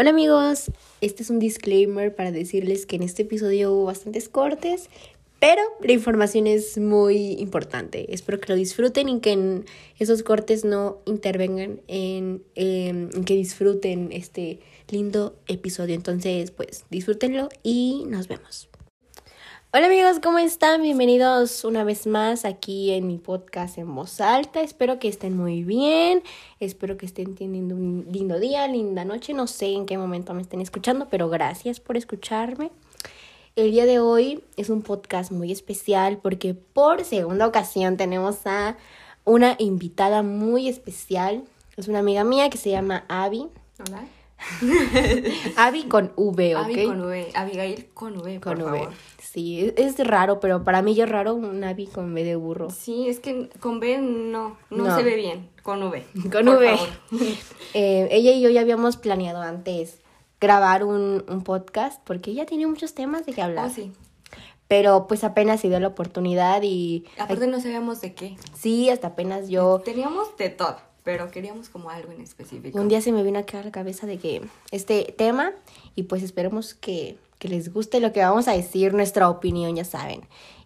Hola amigos, este es un disclaimer para decirles que en este episodio hubo bastantes cortes, pero la información es muy importante. Espero que lo disfruten y que en esos cortes no intervengan en, em, que disfruten este lindo episodio. Entonces, pues disfrútenlo y nos vemos. Hola amigos, ¿cómo están? Bienvenidos una vez más aquí en mi podcast en voz alta. Espero que estén muy bien, espero que estén teniendo un lindo día, linda noche. No sé en qué momento me estén escuchando, pero gracias por escucharme. El día de hoy es un podcast muy especial porque por segunda ocasión tenemos a una invitada muy especial. Es una amiga mía que se llama Abby. Hola. Abby con V, ¿ok? Abby con V. Abigail con V, por Con V. favor. Sí, es, raro, pero para mí ya es raro un Abby con V de burro. Sí, es que con V no, no, No. se ve bien. Con V. Con por V. favor. Eh, ella y yo ya habíamos planeado antes grabar un, un podcast porque ella tiene muchos temas de qué hablar. Oh, sí. Pero pues apenas se dio la oportunidad y Aparte no sabíamos de qué. sí, hasta apenas yo Teníamos de todo, pero queríamos como algo en específico. un día se me vino a la cabeza de que este tema y pues esperemos que, que les guste lo que vamos a decir, nuestra opinión, ya saben.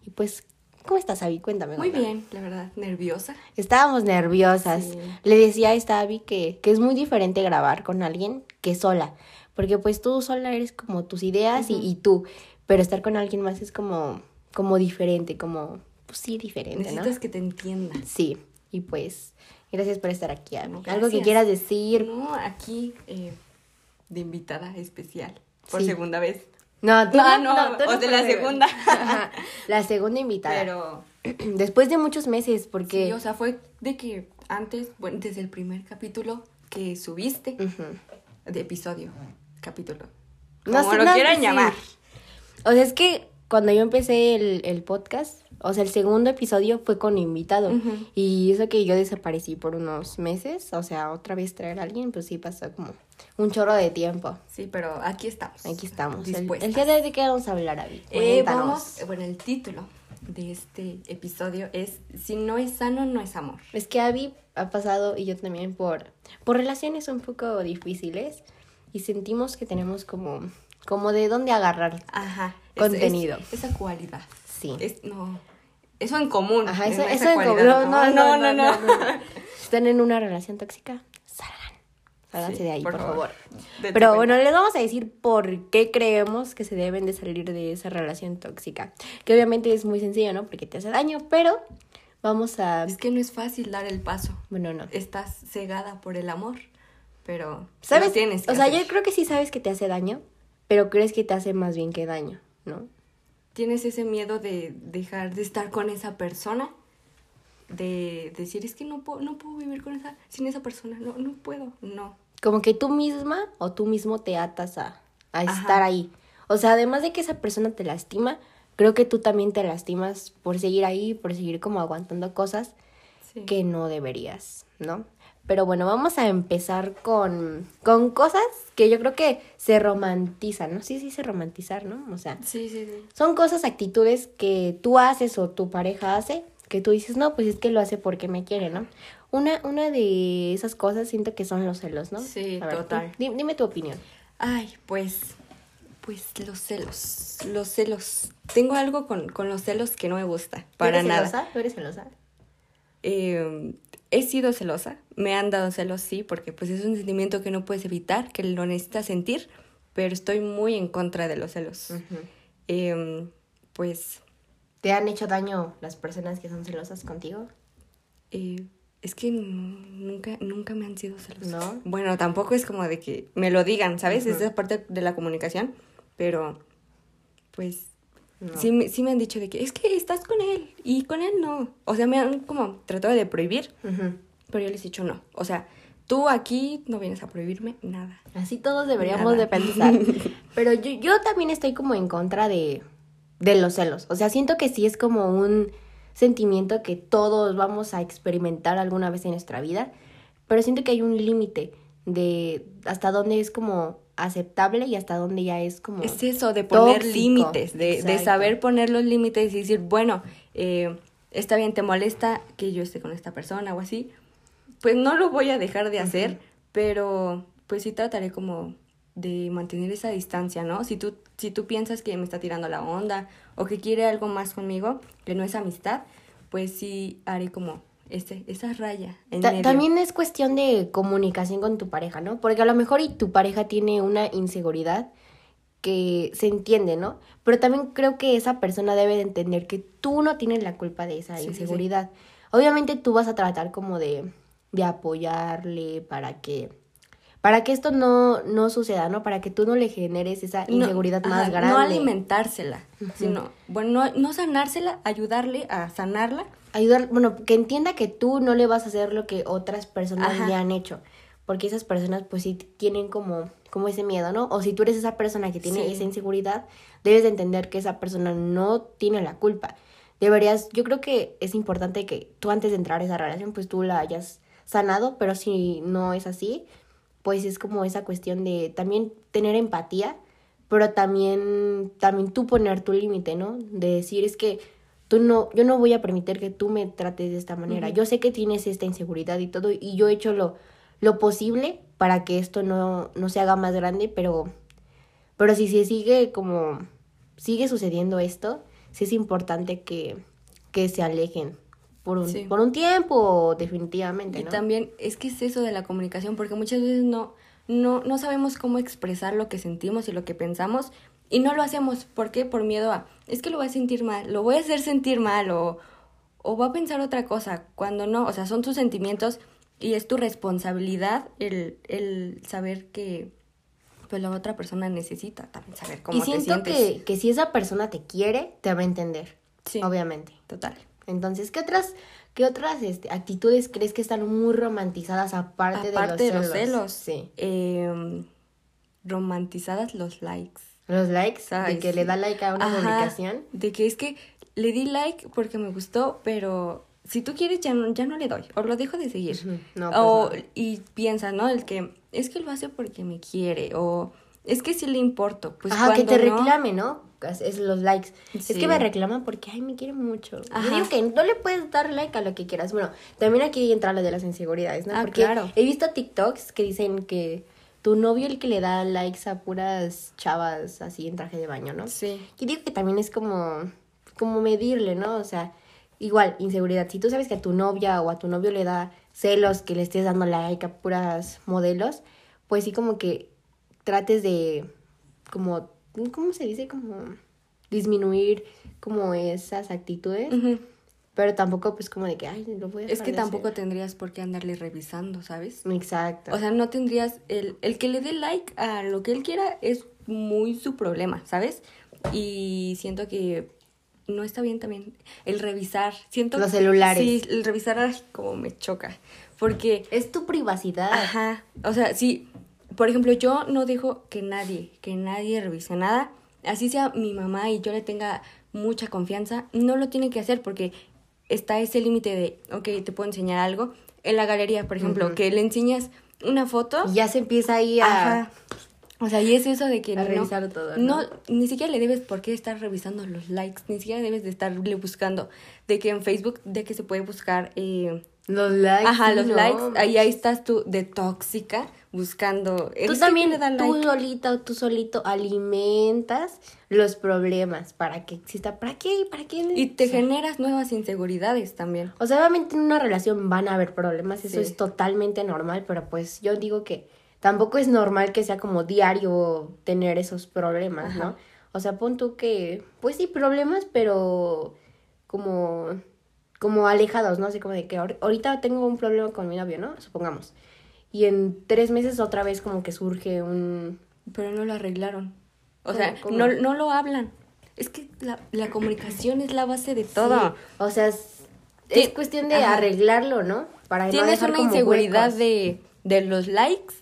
Y pues, ¿cómo estás, Abby? Cuéntame. Muy cuéntame. bien, la verdad. Nerviosa. Estábamos nerviosas. Sí. Le decía a esta Abby que, que es muy diferente grabar con alguien que sola. Porque pues tú sola eres como tus ideas y, y tú. Pero estar con alguien más es como, como diferente, como, pues sí, diferente, Necesitas ¿no? que te entiendan. Sí. Y pues, gracias por estar aquí. No, Algo que quieras decir. No, aquí eh, de invitada especial. Por Sí. segunda vez. No, tú No, no, tú o de la segunda. Ajá, la segunda invitada. Pero Después de muchos meses, porque... Sí, o sea, fue de que antes, bueno, desde el primer capítulo que subiste, de episodio, capítulo. No Como sé, lo no, quieran llamar. O sea, es que cuando yo empecé el, el podcast, o sea, el segundo episodio fue con invitado. Y eso que yo desaparecí por unos meses, o sea, otra vez traer a alguien, pues sí pasó como un chorro de tiempo. Sí, pero aquí estamos. Aquí estamos. El, el día de hoy, ¿de qué vamos a hablar, Abby? Eh, vamos, bueno, el título de este episodio es Si no es sano, no es amor. Es que Abby ha pasado, y yo también, por, por relaciones un poco difíciles. Y sentimos que tenemos como, como de dónde agarrar. Ajá. Contenido. es- esa cualidad. Sí. Es, no, eso en común. Ajá, en eso, esa eso en común. No, no, no, no, no. Están en una relación tóxica, salgan. Sálganse Sí, de ahí, por, por favor. Pero bueno, les vamos a decir por qué creemos que se deben de salir de esa relación tóxica. Que obviamente es muy sencillo, ¿no? Porque te hace daño, pero vamos a... Es que no es fácil dar el paso. Bueno, no. Estás cegada por el amor, pero ¿Sabes? tienes que o sea, hacer. yo creo que sí sabes que te hace daño, pero crees que te hace más bien que daño, ¿no? tienes ese miedo de dejar de estar con esa persona, de decir, es que no puedo, no puedo vivir con esa, sin esa persona, no, no puedo, no. Como que tú misma o tú mismo te atas a, a estar ahí. O sea, además de que esa persona te lastima, creo que tú también te lastimas por seguir ahí, por seguir como aguantando cosas Sí. que no deberías, ¿no? Pero bueno, vamos a empezar con, con cosas que yo creo que se romantizan, ¿no? Sí, sí, se romantizar, ¿no? O sea, Sí, sí, sí. son cosas, actitudes que tú haces o tu pareja hace, que tú dices, no, pues es que lo hace porque me quiere, ¿no? Una, una de esas cosas siento que son los celos, ¿no? Sí, ver, tú, total. di- dime tu opinión. Ay, pues, pues los celos, los celos. Tengo algo con, con los celos que no me gusta, para ¿Eres nada. celosa? ¿Tú eres celosa? Eh, he sido celosa, me han dado celos, sí, porque pues es un sentimiento que no puedes evitar, que lo necesitas sentir, pero estoy muy en contra de los celos. Eh, pues ¿Te han hecho daño las personas que son celosas contigo? Eh, es que nunca, nunca me han sido celosos. ¿No? Bueno, tampoco es como de que me lo digan, ¿sabes? Es esa parte de la comunicación, pero pues No. sí, me- sí me han dicho de que es que estás con él y con él no. O sea, me han como tratado de prohibir, pero yo les he dicho no. O sea, tú aquí no vienes a prohibirme nada. Así todos deberíamos Nada. de pensar. Pero yo, yo también estoy como en contra de, de los celos. O sea, siento que sí es como un sentimiento que todos vamos a experimentar alguna vez en nuestra vida. Pero siento que hay un límite de hasta dónde es como aceptable y hasta dónde ya es como... Es eso, de poner tóxico. límites, de, de saber poner los límites y decir, bueno, eh, está bien, te molesta que yo esté con esta persona o así, pues no lo voy a dejar de hacer, pero pues sí trataré como de mantener esa distancia, ¿no? Si tú, si tú piensas que me está tirando la onda o que quiere algo más conmigo, que no es amistad, pues sí haré como este, esa raya. En medio. También es cuestión de comunicación con tu pareja, ¿no? Porque a lo mejor y tu pareja tiene una inseguridad que se entiende, ¿no? Pero también creo que esa persona debe de entender que tú no tienes la culpa de esa Sí, sí, inseguridad. Obviamente tú vas a tratar como de, de apoyarle para que para que esto no, no suceda, ¿no? Para que tú no le generes esa No, inseguridad más ajá, grande. No alimentársela, sino, bueno, no, no sanársela, ayudarle a sanarla. ayudar, bueno, que entienda que tú no le vas a hacer lo que otras personas Ajá. le han hecho, porque esas personas pues sí tienen como como ese miedo, ¿no? O si tú eres esa persona que tiene Sí. esa inseguridad, debes de entender que esa persona no tiene la culpa. Deberías, yo creo que es importante que tú antes de entrar a esa relación pues tú la hayas sanado, pero si no es así, pues es como esa cuestión de también tener empatía, pero también también tú poner tu límite, ¿no? De decir es que tú no yo no voy a permitir que tú me trates de esta manera. Yo sé que tienes esta inseguridad y todo y yo he hecho lo lo posible para que esto no no se haga más grande, pero pero si se sigue como sigue sucediendo esto, sí es importante que que se alejen por un Sí. por un tiempo definitivamente, Y ¿no? también es que es eso de la comunicación, porque muchas veces no, no, no sabemos cómo expresar lo que sentimos y lo que pensamos y no lo hacemos. ¿Por qué? Por miedo a, es que lo voy a sentir mal, lo voy a hacer sentir mal o, o va a pensar otra cosa, cuando no, o sea, son tus sentimientos y es tu responsabilidad el, el saber que pues la otra persona necesita también saber cómo y te siento sientes. que, que si esa persona te quiere, te va a entender. Sí. Obviamente. Total. Entonces, ¿qué otras, qué otras este, actitudes crees que están muy romantizadas aparte, Aparte de los celos? Sí. Sí. Em, romantizadas los likes. Los likes, ¿Sabes? de que le da like a una Ajá, publicación. De que es que le di like porque me gustó, pero si tú quieres ya no, ya no le doy. O lo dejo de seguir. No, pues o, no. Y piensa, ¿no? El que es que lo hace porque me quiere. O es que sí le importo. Pues Ajá, que te no- reclame, ¿no? Es, los likes. Es que me reclama porque, ay, me quiere mucho. Ajá. Yo digo que no le puedes dar like a lo que quieras. Bueno, también aquí entra lo de las inseguridades, ¿no? Ah, porque claro. he visto TikToks que dicen que tu novio el que le da likes a puras chavas así en traje de baño, ¿no? Sí. Yo digo que también es como, como medirle, ¿no? O sea, igual, inseguridad. Si tú sabes que a tu novia o a tu novio le da celos que le estés dando like a puras modelos, pues sí como que trates de, como, ¿cómo se dice? Como disminuir como esas actitudes, pero tampoco pues como de que, ay, lo voy a Es que tampoco hacer". tendrías por qué andarle revisando, ¿sabes? Exacto. O sea, no tendrías el, el que le dé like a lo que él quiera es muy su problema, ¿sabes? Y siento que no está bien también el revisar. Siento Los celulares. Sí, el revisar ay, como me choca. Porque, es tu privacidad. ajá, o sea, sí, por ejemplo, yo no dejo que nadie, que nadie revise nada. Así sea mi mamá y yo le tenga mucha confianza, no lo tiene que hacer porque está ese límite de, ok, te puedo enseñar algo. En la galería, por ejemplo, que le enseñas una foto. Y ya se empieza ahí a... Ajá. O sea, y es eso de que A no, revisar todo, ¿no? no, ni siquiera le debes por qué estar revisando los likes, ni siquiera debes de estarle buscando. De que en Facebook, de que se puede buscar, eh, Los likes. ajá, los no, likes, ahí, ahí estás tú de tóxica buscando. Tú también, le da tú like. solita o tú solito alimentas los problemas para que exista. ¿Para qué? ¿Para qué? Y te O sea, generas nuevas inseguridades también. O sea, obviamente en una relación van a haber problemas, eso Sí. es totalmente normal, pero pues yo digo que tampoco es normal que sea como diario tener esos problemas, ¿no? O sea, pon tú que, pues sí, problemas, pero como, como alejados, ¿no? Así como de que ahor- ahorita tengo un problema con mi novio, ¿no? Supongamos. Y en tres meses otra vez como que surge un... Pero no lo arreglaron. O sea, ¿Cómo? no, no lo hablan. Es que la, la comunicación es la base de todo. Sí, o sea, es, es cuestión de Ajá. arreglarlo, ¿no? Para no Tienes dejar una como inseguridad huecos. de, de los likes.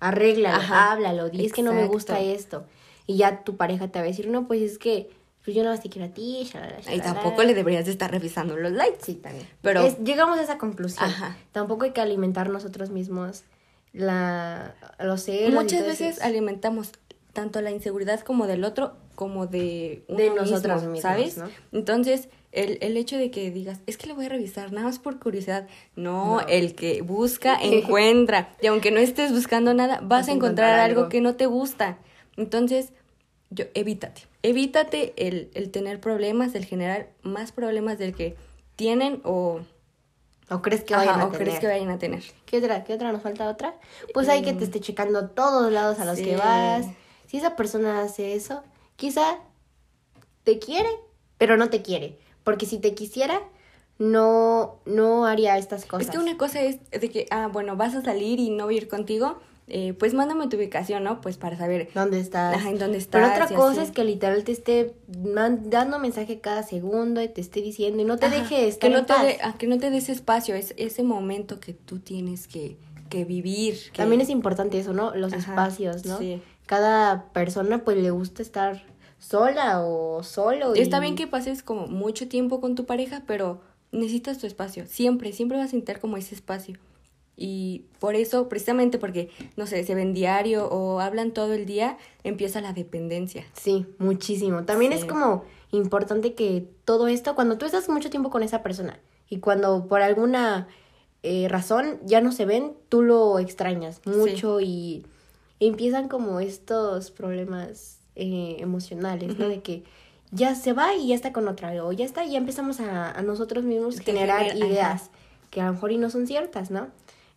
Arréglalo, Ajá, háblalo, di es que no me gusta esto. Y ya tu pareja te va a decir, no, pues es que pues yo nada más te quiero a ti, shalala, Y shalala". tampoco le deberías de estar revisando los likes. Sí, también. Pero- Es- llegamos a esa conclusión. Ajá. Tampoco hay que alimentar nosotros mismos la, los celos. y Muchas veces eso. alimentamos tanto la inseguridad como del otro, como de, uno De mismo, nosotros mismos, ¿sabes? ¿no? Entonces, El, el hecho de que digas, es que le voy a revisar nada más por curiosidad. No, el que busca, encuentra. Y aunque no estés buscando nada, vas, a encontrar, algo. que no te gusta. Entonces, yo, evítate. Evítate el, el tener problemas, el generar más problemas del que tienen o... O crees que vayan a o tener. crees que vayan a tener. ¿Qué otra? ¿Qué otra? ¿Nos falta otra? Pues hay que te esté checando todos lados a los Sí. que vas. Si esa persona hace eso, quizá te quiere, pero no te quiere. Porque si te quisiera, no, no haría estas cosas. Es que una cosa es de que, ah, bueno, vas a salir y no voy a ir contigo, eh, pues mándame tu ubicación, ¿no? Pues para saber ¿Dónde estás? Ajá, en dónde Pero estás otra y cosa así. es que literal te esté dando mensaje cada segundo y te esté diciendo y no te deje estar que no en te paz. ah, que no te des espacio, es ese momento que tú tienes que, que vivir. que- También es importante eso, ¿no? Los Ajá, espacios, ¿no? sí. Cada persona pues le gusta estar sola o solo. Y está bien que pases como mucho tiempo con tu pareja, pero necesitas tu espacio. Siempre, siempre vas a necesitar como ese espacio. Y por eso, precisamente porque, no sé, se ven diario o hablan todo el día, empieza la dependencia. Sí, muchísimo. También Sí. es como importante que todo esto, cuando tú estás mucho tiempo con esa persona y cuando por alguna eh, razón ya no se ven, tú lo extrañas mucho y empiezan como estos problemas eh, emocionales, ¿no? De que ya se va y ya está con otra, o ya está y ya empezamos a, a nosotros mismos generar genera- ideas ajá. que a lo mejor y no son ciertas, ¿no?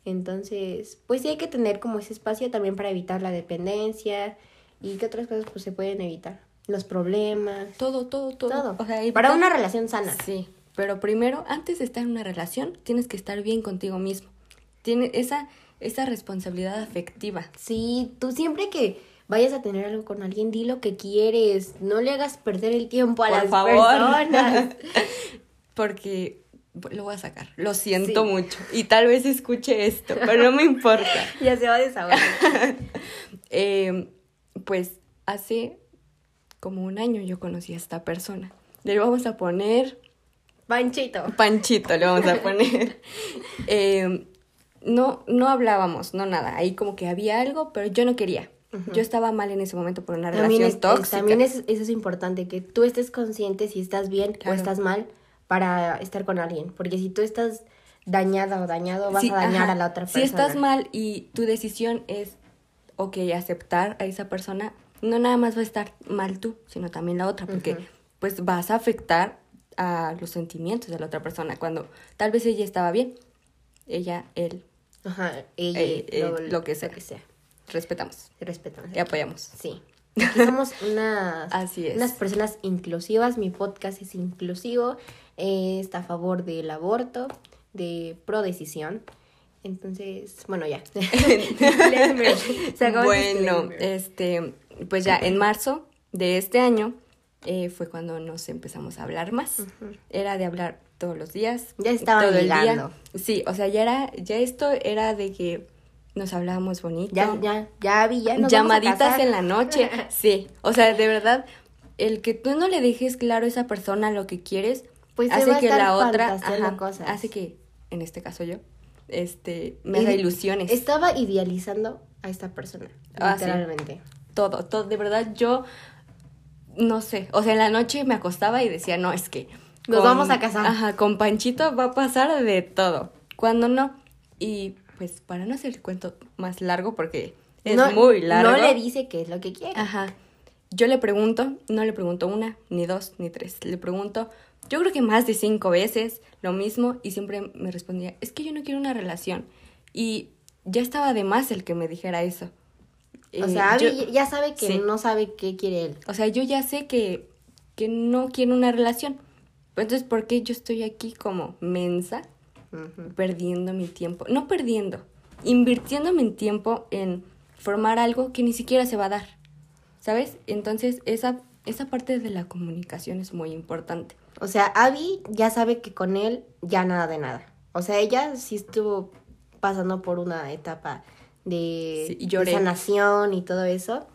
Entonces, pues sí hay que tener como ese espacio también para evitar la dependencia y que otras cosas pues se pueden evitar. Los problemas, Todo, todo, todo. todo. O sea, para una relación sana. Sí, pero primero, antes de estar en una relación, tienes que estar bien contigo mismo. Tiene esa, esa responsabilidad afectiva. Sí, tú siempre que vayas a tener algo con alguien, di lo que quieres. No le hagas perder el tiempo a Por las favor. personas. Porque lo voy a sacar. Lo siento Sí. mucho. Y tal vez escuche esto, pero no me importa. ya se va a desahogar. Eh, pues hace como un año yo conocí a esta persona. Le vamos a poner Panchito. Panchito, le vamos a poner. Eh, no, no hablábamos, no nada. Ahí como que había algo, pero yo no quería. Yo estaba mal en ese momento por una También, relación es, tóxica. también es, eso es importante, que tú estés consciente si estás bien o estás mal para estar con alguien. Porque si tú estás dañada o dañado, vas Sí, a dañar ajá. a la otra Si persona. estás mal y tu decisión es, ok, aceptar a esa persona, no nada más va a estar mal tú, sino también la otra, porque pues vas a afectar a los sentimientos de la otra persona, cuando tal vez ella estaba bien, ella, él, Ajá, ella, Eh, eh, lo que sea. sea. respetamos Respetamos. y apoyamos. Sí. Aquí somos unas, Así es. unas personas inclusivas. Mi podcast es inclusivo. Eh, está a favor del aborto, de pro decisión. Entonces, bueno, ya. Bueno, este, pues ya en marzo de este año eh, fue cuando nos empezamos a hablar más. Era de hablar todos los días. Ya estaban todo el día. Sí, o sea, ya era, ya esto era de que nos hablábamos bonito. ya, ya, ya vi, ya nos vamos a llamaditas en la noche. Sí, o sea, de verdad, el que tú no le dejes claro a esa persona lo que quieres, Pues hace va que la otra ajá, cosas. hace que, en este caso yo, este, me haga Ide- ilusiones. Estaba idealizando a esta persona, Ah, sí. literalmente. todo, todo, de verdad yo no sé, o sea, en la noche me acostaba y decía, no, es que Nos vamos a casar. Ajá, con Panchito va a pasar de todo. Cuando no. Y pues para no hacer el cuento más largo porque es No- muy largo. No le dice qué es lo que quiere. Ajá. Yo le pregunto, no le pregunto una, ni dos, ni tres. Le pregunto, yo creo que más de cinco veces lo mismo y siempre me respondía, es que yo no quiero una relación. Y ya estaba de más el que me dijera eso. O Eh, sea, yo- ya sabe que sí. no sabe qué quiere él. o sea, yo ya sé que, que no quiero una relación. Entonces, ¿por qué yo estoy aquí como mensa, perdiendo mi tiempo? No perdiendo, invirtiendo mi tiempo en formar algo que ni siquiera se va a dar. ¿Sabes? Entonces, esa, esa parte de la comunicación es muy importante. O sea, Abby ya sabe que con él ya nada de nada. O sea, ella sí estuvo pasando por una etapa de, Sí, sanación y todo eso.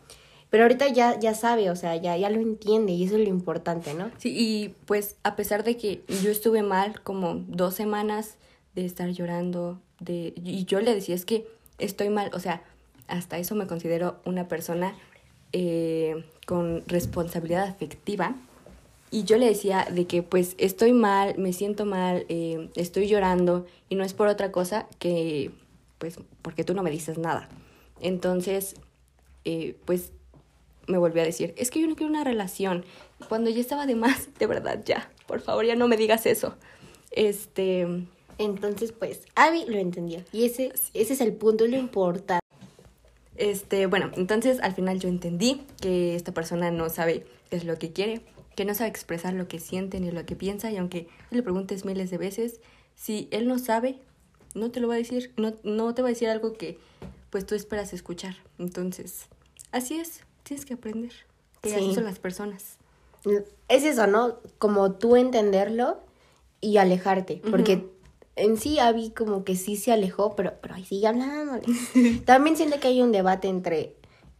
Pero ahorita ya, ya sabe, o sea, ya, ya lo entiende y eso es lo importante, ¿no? Sí, y pues a pesar de que yo estuve mal como dos semanas de estar llorando, de, y yo le decía, es que estoy mal, o sea, hasta eso me considero una persona eh, con responsabilidad afectiva y yo le decía de que pues estoy mal, me siento mal, eh, estoy llorando y no es por otra cosa que pues porque tú no me dices nada. Entonces, eh, pues me volvió a decir, es que yo no quiero una relación. Cuando ya estaba de más, de verdad, ya, por favor, ya no me digas eso. Este... Entonces, pues, Abby lo entendió. Y ese, ese es el punto, lo importante. Este, bueno, entonces al final yo entendí que esta persona no sabe qué es lo que quiere, que no sabe expresar lo que siente ni lo que piensa, y aunque le preguntes miles de veces, si él no sabe, no te lo va a decir, no, no te va a decir algo que pues tú esperas escuchar. Entonces, así es, tienes que aprender. Que así son las personas. Es eso, ¿no? Como tú entenderlo y alejarte, porque en sí Abby como que sí se alejó, pero, pero ahí sigue hablándole. También siento que hay un debate entre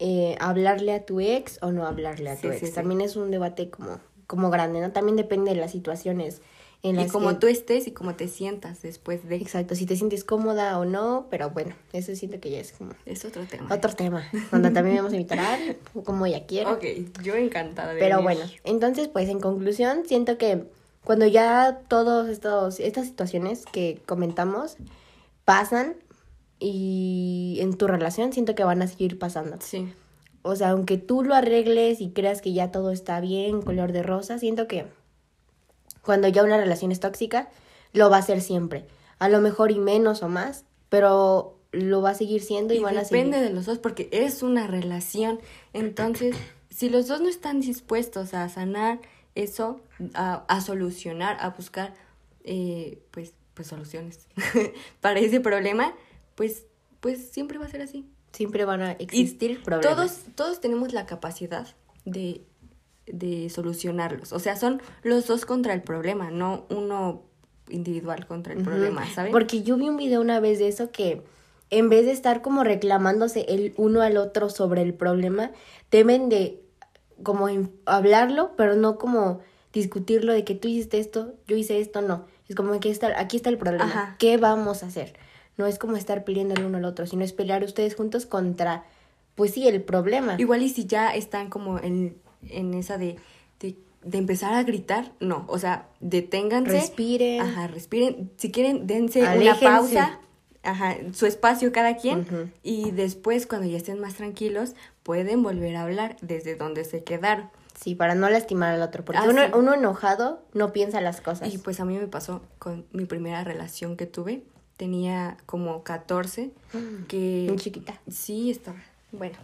eh, hablarle a tu ex o no hablarle a tu ex. También es un debate como, como grande, ¿no? También depende de las situaciones. En las y como tú estés y cómo te sientas después de... Exacto, si te sientes cómoda o no, pero bueno, eso siento que ya es como... Es otro tema. Otro tema, donde también vamos a invitar a como ella quiera. Ok, yo encantada de Pero bueno, entonces pues en conclusión, siento que cuando ya todas estas situaciones que comentamos pasan y en tu relación siento que van a seguir pasando. Sí. O sea, aunque tú lo arregles y creas que ya todo está bien, color de rosa, siento que cuando ya una relación es tóxica, lo va a ser siempre. A lo mejor y menos o más, pero lo va a seguir siendo y, van a seguir. Depende de los dos porque es una relación. Entonces, si los dos no están dispuestos a sanar eso, a, a solucionar, a buscar, eh, pues, pues soluciones para ese problema, pues, pues siempre va a ser así. Siempre van a existir problemas. Todos, todos tenemos la capacidad de, de solucionarlos. O sea, son los dos contra el problema, no uno individual contra el problema, ¿sabes? Porque yo vi un video una vez de eso que en vez de estar como reclamándose el uno al otro sobre el problema, deben de como hablarlo, pero no como discutirlo de que tú hiciste esto, yo hice esto, no. Es como que está, aquí está el problema. ¿Qué vamos a hacer? No es como estar peleando el uno al otro, sino es pelear ustedes juntos contra, pues sí, el problema. Igual y si ya están como en, en esa de, de, empezar a gritar, no, o sea, deténganse. Respiren. Ajá, respiren. Si quieren, dense una pausa. Ajá, su espacio cada quien y después cuando ya estén más tranquilos pueden volver a hablar desde donde se quedaron. Sí, para no lastimar al otro, porque ah, uno, uno, enojado no piensa las cosas. Y pues a mí me pasó con mi primera relación que tuve, tenía como 14, mm, que... Muy chiquita. Sí, estaba, bueno,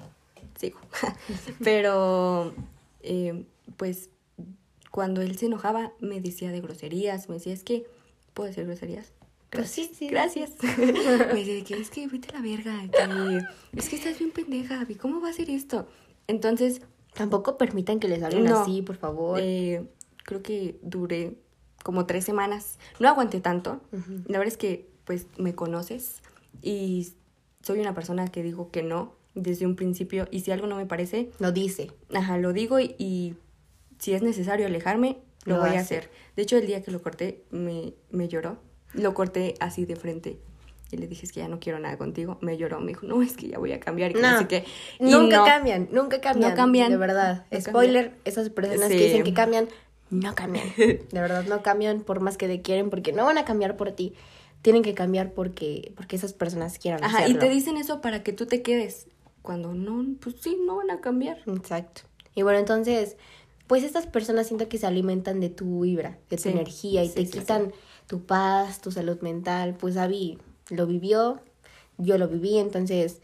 sigo. Pero, eh, pues, cuando él se enojaba, me decía de groserías, me decía, es que, ¿puedo decir groserías? Pues sí, sí. Gracias. me dice que es que vete a la verga, que es que estás bien pendeja, ¿cómo va a ser esto? Entonces... Tampoco permitan que les hablen así, por favor. Eh, creo que duré como tres semanas. No aguanté tanto. La verdad es que, pues, me conoces y soy una persona que digo que no desde un principio y si algo no me parece... Lo dice. Ajá, lo digo y, si es necesario alejarme, lo, voy a hacer. De hecho, el día que lo corté, me, me lloró lo corté así de frente. Y le dije, es que ya no quiero nada contigo. Me lloró, me dijo, no, es que ya voy a cambiar. Y no, que, nunca cambian, nunca cambian. No cambian. De verdad. Spoiler, esas personas que dicen que cambian, no cambian. De verdad, no cambian por más que te quieren, porque no van a cambiar por ti. Tienen que cambiar porque, porque esas personas quieran Ajá, y te dicen eso para que tú te quedes. Cuando no, pues sí, no van a cambiar. Exacto. Y bueno, entonces, pues estas personas siento que se alimentan de tu vibra, de tu energía y te quitan tu paz, tu salud mental. Pues Abby lo vivió, yo lo viví, entonces,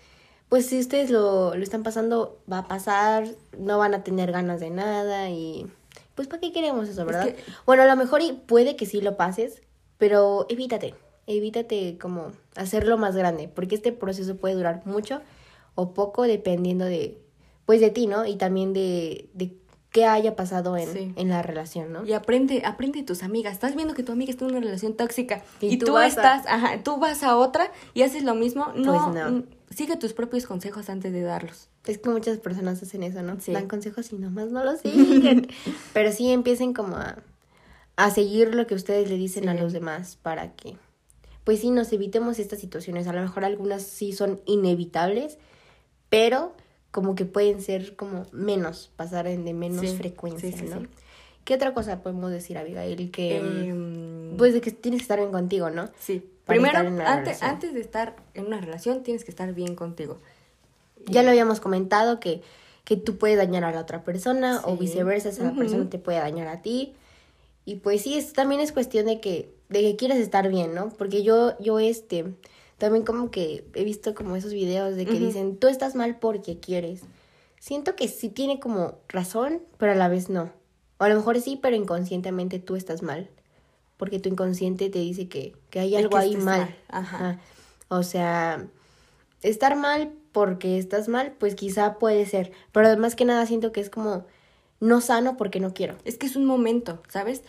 pues si ustedes lo, lo están pasando, va a pasar, no van a tener ganas de nada y pues ¿para qué queremos eso, verdad? Bueno, a lo mejor y puede que sí lo pases, pero evítate, evítate como hacerlo más grande, porque este proceso puede durar mucho o poco dependiendo de, pues de ti, ¿no? Y también de, de qué haya pasado en, en, la relación, ¿no? Y aprende, aprende de tus amigas. Estás viendo que tu amiga está en una relación tóxica y, tú, estás, ajá, tú vas a otra y haces lo mismo. No, pues no, sigue tus propios consejos antes de darlos. Es que muchas personas hacen eso, ¿no? Dan consejos y nomás no los siguen. Pero sí empiecen como a, a seguir lo que ustedes le dicen a los demás para que, pues sí, nos evitemos estas situaciones. A lo mejor algunas sí son inevitables, pero como que pueden ser como menos, pasar de menos frecuencia, ¿no? ¿Qué otra cosa podemos decir, Abigail? Que, Em, pues de que tienes que estar bien contigo, ¿no? Sí. para Primero, antes, relación. antes de estar en una relación, tienes que estar bien contigo. Ya lo habíamos comentado que, que tú puedes dañar a la otra persona o Sí. viceversa, esa persona te puede dañar a ti. Y pues sí, también es cuestión de que, de que quieres estar bien, ¿no? Porque yo, yo este, también como que he visto como esos videos de que dicen, tú estás mal porque quieres. Siento que sí tiene como razón, pero a la vez no. O a lo mejor sí, pero inconscientemente tú estás mal. Porque tu inconsciente te dice que, que hay algo que ahí mal. mal, ajá. Ajá. O sea, estar mal porque estás mal, pues quizá puede ser. Pero además que nada siento que es como no sano porque no quiero. Es que es un momento, ¿sabes?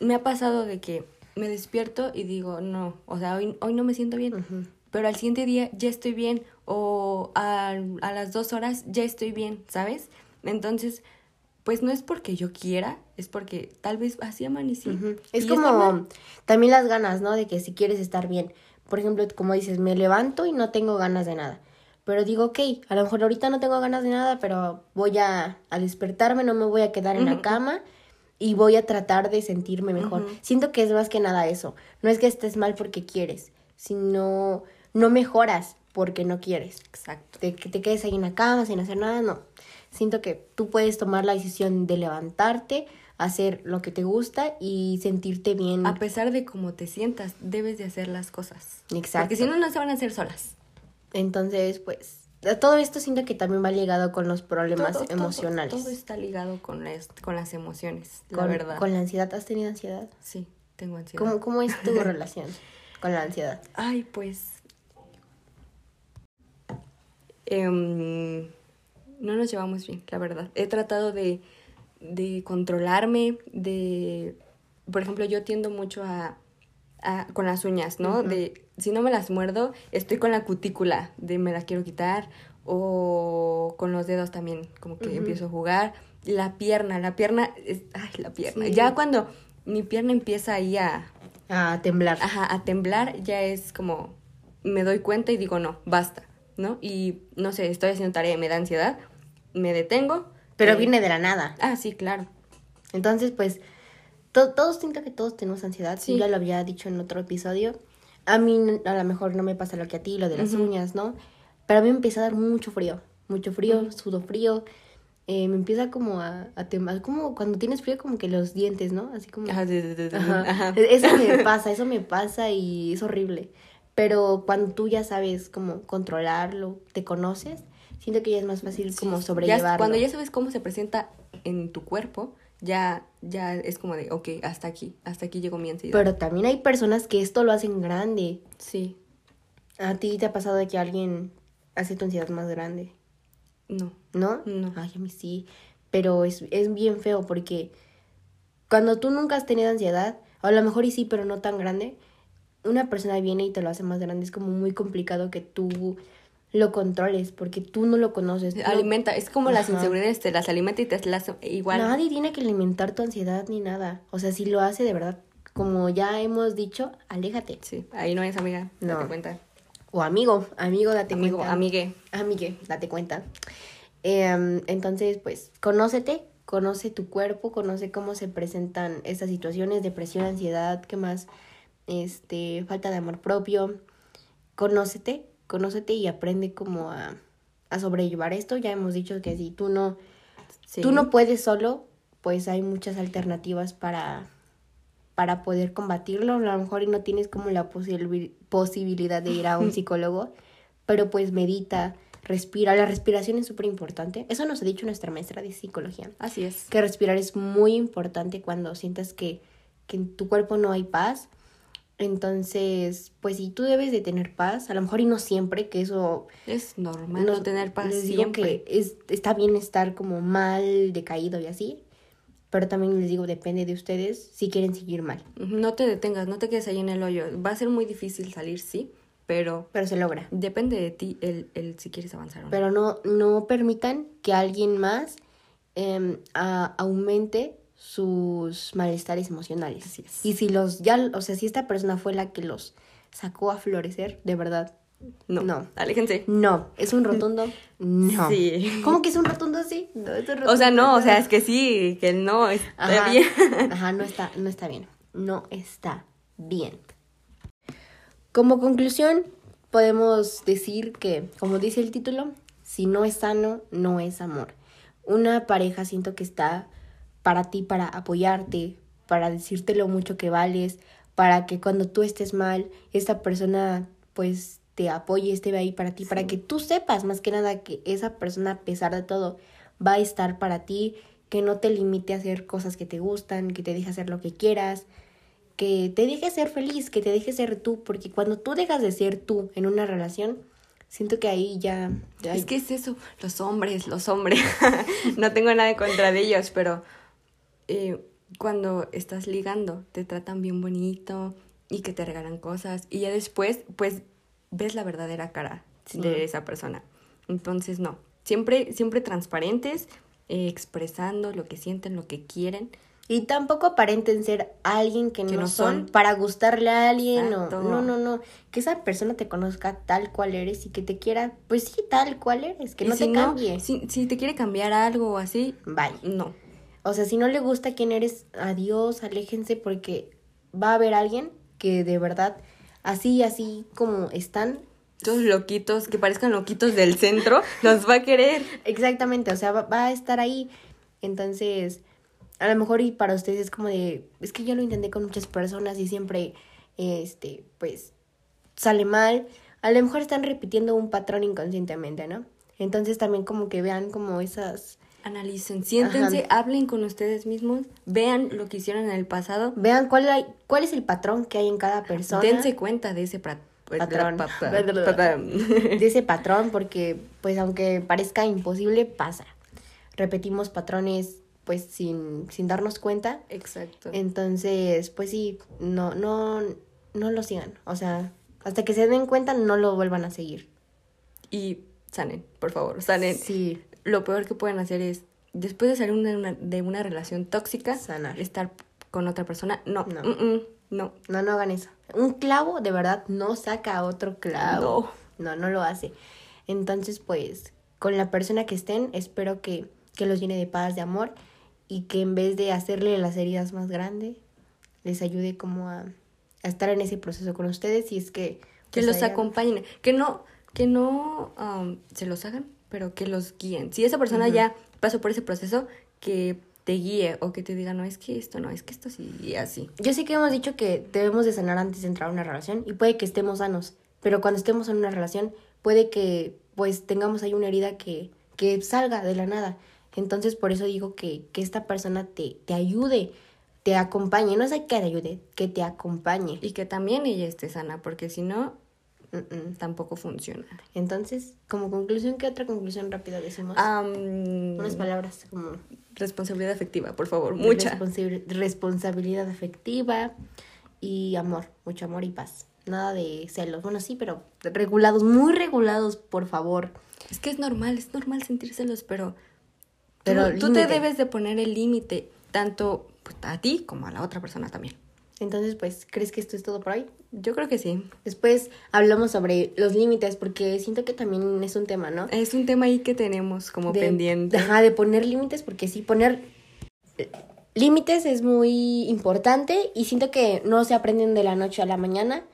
Me ha pasado de que me despierto y digo, no, o sea, hoy, hoy no me siento bien. Pero al siguiente día ya estoy bien o a, a las dos horas ya estoy bien, ¿sabes? Entonces, pues no es porque yo quiera, es porque tal vez así amanecí. Es como también las ganas, ¿no? De que si quieres estar bien. Por ejemplo, como dices, me levanto y no tengo ganas de nada. Pero digo, ok, a lo mejor ahorita no tengo ganas de nada, pero voy a, a despertarme, no me voy a quedar en la cama y voy a tratar de sentirme mejor. Siento que es más que nada eso. No es que estés mal porque quieres, sino no mejoras porque no quieres. Exacto. De que te quedes ahí en la cama sin hacer nada, no. Siento que tú puedes tomar la decisión de levantarte, hacer lo que te gusta y sentirte bien. A pesar de cómo te sientas, debes de hacer las cosas. Exacto. Porque si no, no se van a hacer solas. Entonces, pues, todo esto siento que también va ligado con los problemas Todo- todo- emocionales. Todo, está ligado con las, con las emociones, la con, verdad. con la ansiedad. ¿Has tenido ansiedad? Sí, tengo ansiedad. ¿Cómo, ¿Cómo es tu relación con la ansiedad? Ay, pues. em, no nos llevamos bien, la verdad. He tratado de, de controlarme, de. Por ejemplo, yo tiendo mucho a. a- con las uñas, ¿no? De. Si no me las muerdo, estoy con la cutícula, de me la quiero quitar. O con los dedos también, como que empiezo a jugar. La pierna, la pierna. Es, ay, la pierna. Sí. Ya cuando mi pierna empieza ahí a, A temblar. ajá, a temblar, ya es como me doy cuenta y digo, no, basta, ¿no? Y no sé, estoy haciendo tarea y me da ansiedad, me detengo. Pero eh, viene de la nada. Ah, sí, claro. Entonces, pues, to- todos siento que todos tenemos ansiedad. Sí. Ya lo había dicho en otro episodio. A mí a lo mejor no me pasa lo que a ti, lo de las uñas, ¿no? Pero a mí me empieza a dar mucho frío. Mucho frío, Ujú. sudo frío. eh, me empieza como a, a temblar. Como cuando tienes frío, como que los dientes, ¿no? Así como... Ajá, sí, sí, sí, Ajá. ajá. Eso me pasa, eso me pasa y es horrible. Pero cuando tú ya sabes cómo controlarlo, te conoces, siento que ya es más fácil como Ya- sobrellevarlo. cuando ya sabes cómo se presenta en tu cuerpo, ya, ya es como de, ok, hasta aquí, hasta aquí llegó mi ansiedad. Pero también hay personas que esto lo hacen grande. sí, ¿A ti te ha pasado de que alguien hace tu ansiedad más grande? no, ¿No? No. Ay, a mí sí. Pero es, es bien feo porque cuando tú nunca has tenido ansiedad, o a lo mejor y sí, pero no tan grande, una persona viene y te lo hace más grande. Es como muy complicado que tú lo controles porque tú no lo conoces. no- alimenta, es como las inseguridades, te las alimenta y te las igual. Nadie tiene que alimentar tu ansiedad ni nada. O sea, si lo hace de verdad, como ya hemos dicho, aléjate. Sí, ahí no es amiga, No. date cuenta. O amigo, amigo, date Amigo, cuenta. amigue. Amigue, date cuenta. Em, entonces, pues, conócete, conoce tu cuerpo, conoce cómo se presentan estas situaciones, depresión, ansiedad, ¿qué más? Este, falta de amor propio. Conócete, conócete y aprende cómo a, a sobrellevar esto. Ya hemos dicho que si tú no, Sí. tú no puedes solo, pues hay muchas alternativas para, para poder combatirlo. A lo mejor y no tienes como la posibil- posibilidad de ir a un psicólogo, pero pues medita, respira. La respiración es súper importante. Eso nos ha dicho nuestra maestra de psicología. Así es. Que respirar es muy importante cuando sientas que, que en tu cuerpo no hay paz. Entonces, pues si tú debes de tener paz, a lo mejor y no siempre, que eso Es normal no tener paz les digo siempre. que es, está bien estar como mal, decaído y así, pero también les digo, depende de ustedes si quieren seguir mal, No te detengas, no te quedes ahí en el hoyo. Va a ser muy difícil salir, sí, pero pero se logra. depende de ti el, el si quieres avanzar o no. Pero no, no permitan que alguien más em, a- aumente sus malestares emocionales. Así es. Y si los ya, o sea, si esta persona fue la que los sacó a florecer, de verdad, No. No. Aléjense. No, es un rotundo. No. Sí. ¿Cómo que es un rotundo sí? No, es un O sea, rotundo no, o sea, es que sí, que no, está Ajá. bien. Ajá, no está, no está bien. No está bien. Como conclusión, podemos decir que, como dice el título, si no es sano, no es amor. Una pareja siento que está para ti, para apoyarte, para decirte lo mucho que vales, para que cuando tú estés mal, esta persona pues te apoye, esté ahí para ti, para que tú sepas más que nada que esa persona, a pesar de todo, va a estar para ti, que no te limite a hacer cosas que te gustan, que te deje hacer lo que quieras, que te deje ser feliz, que te deje ser tú, porque cuando tú dejas de ser tú en una relación, siento que ahí ya... ya- Es que es eso, los hombres, los hombres. no tengo nada en contra de ellos, pero eh, cuando estás ligando, te tratan bien bonito y que te regalan cosas. Y ya después, pues, ves la verdadera cara de esa persona. Entonces, no. Siempre, siempre transparentes, eh, expresando lo que sienten, lo que quieren. Y tampoco aparenten ser alguien que, Que no, no son, son. para gustarle a alguien o no, no, no, que esa persona te conozca tal cual eres y que te quiera, pues sí, tal cual eres, que Y no si te cambie. Si, si te quiere cambiar algo o así, Bye. no. O sea, si no le gusta quién eres, adiós, aléjense porque va a haber alguien que de verdad, así, así como están, Todos loquitos, que parezcan loquitos del centro, los va a querer. exactamente, o sea, va, va a estar ahí. Entonces, a lo mejor y para ustedes es como de, es que yo lo intenté con muchas personas y siempre, este, pues, sale mal. A lo mejor están repitiendo un patrón inconscientemente, ¿no? Entonces también como que vean como esas, Analicen, siéntense, hablen con ustedes mismos, vean lo que hicieron en el pasado, vean cuál, hay, cuál es el patrón que hay en cada persona. dense cuenta de ese Patrón. pa- pa- pa- pa- de ese patrón porque pues aunque parezca imposible pasa repetimos patrones pues sin, sin darnos cuenta Exacto. entonces pues sí no no no lo sigan o sea hasta que se den cuenta no lo vuelvan a seguir Y sanen, por favor, sanen. sí Lo peor que pueden hacer es, después de salir una- una- de una relación tóxica, Sanar. estar con otra persona. No, No. mm, mm, no. no no hagan eso un clavo de verdad no saca a otro clavo no no lo hace entonces pues con la persona que estén espero que que los llene de paz de amor y que en vez de hacerle las heridas más grandes les ayude como a, a estar en ese proceso con ustedes y es que Que pues, los hayan- acompañen, que no, que no um, se los hagan, pero que los guíen. Si esa persona ya pasó por ese proceso, que te guíe o que te diga, no, es que esto no, es que esto sí, y así. Yo sé que hemos dicho que debemos de sanar antes de entrar a una relación y puede que estemos sanos, pero cuando estemos en una relación puede que pues tengamos ahí una herida que, que salga de la nada. Entonces por eso digo que, que esta persona te, te ayude, te acompañe, no es que te ayude, que te acompañe. Y que también ella esté sana, porque si no, Tampoco funciona. Entonces, como conclusión, ¿qué otra conclusión rápida decimos? Unas palabras como responsabilidad afectiva, por favor, mucha. responsabil- responsabilidad afectiva y amor, mucho amor y paz. Nada de celos. Bueno, sí, pero regulados, muy regulados, por favor. Es que es normal, es normal sentírselos, pero, Pero tú, tú te debes de poner el límite, tanto pues, a ti como a la otra persona también. Entonces, pues, ¿crees que esto es todo por hoy? Yo creo que sí. Después hablamos sobre los límites, porque siento que también es un tema, ¿no? Es un tema ahí que tenemos como de, pendiente. Ajá, de poner límites, porque sí, poner eh, límites es muy importante y siento que no se aprenden de la noche a la mañana,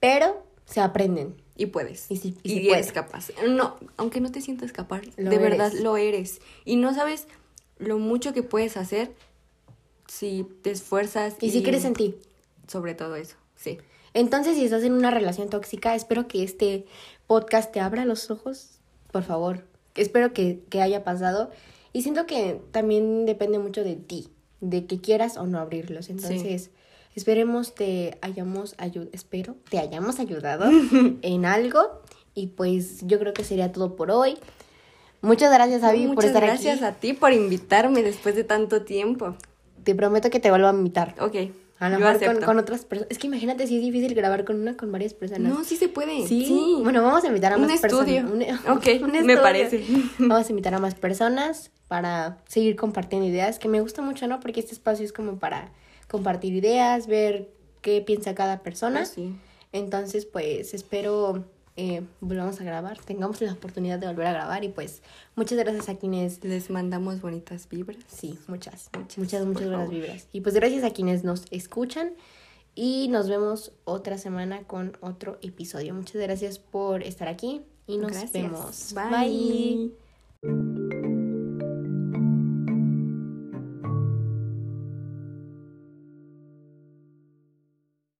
pero se aprenden. Y puedes. Y sí- y y sí eres puedes. capaz. No, aunque no te sientas capaz, Lo de verdad lo eres. Y no sabes lo mucho que puedes hacer si te esfuerzas. Y si crees en ti. Sobre todo eso, sí. Entonces, si estás en una relación tóxica, espero que este podcast te abra los ojos, por favor. Espero que, que haya pasado. Y siento que también depende mucho de ti, de que quieras o no abrirlos. Entonces, esperemos te hayamos ayudado, espero te hayamos ayudado en algo. Y pues yo creo que sería todo por hoy. Muchas gracias, Avi, por estar gracias aquí. a ti por invitarme después de tanto tiempo. Te prometo que te vuelvo a invitar. Ok. A lo mejor con, con otras personas. Es que imagínate si es difícil grabar con una, con varias personas. No, sí se puede. Sí. Bueno, vamos a invitar a Un más estudio. personas. Ok, me estudio. parece. Vamos a invitar a más personas para seguir compartiendo ideas, que me gusta mucho, ¿no? Porque este espacio es como para compartir ideas, ver qué piensa cada persona. Pues sí. Entonces, pues espero eh, volvamos a grabar, tengamos la oportunidad de volver a grabar y pues muchas gracias a quienes... Les mandamos bonitas vibras. Sí, muchas, muchas, muchas, muchas buenas vibras. Y pues gracias a quienes nos escuchan y nos vemos otra semana con otro episodio. Muchas gracias por estar aquí y nos vemos. Bye.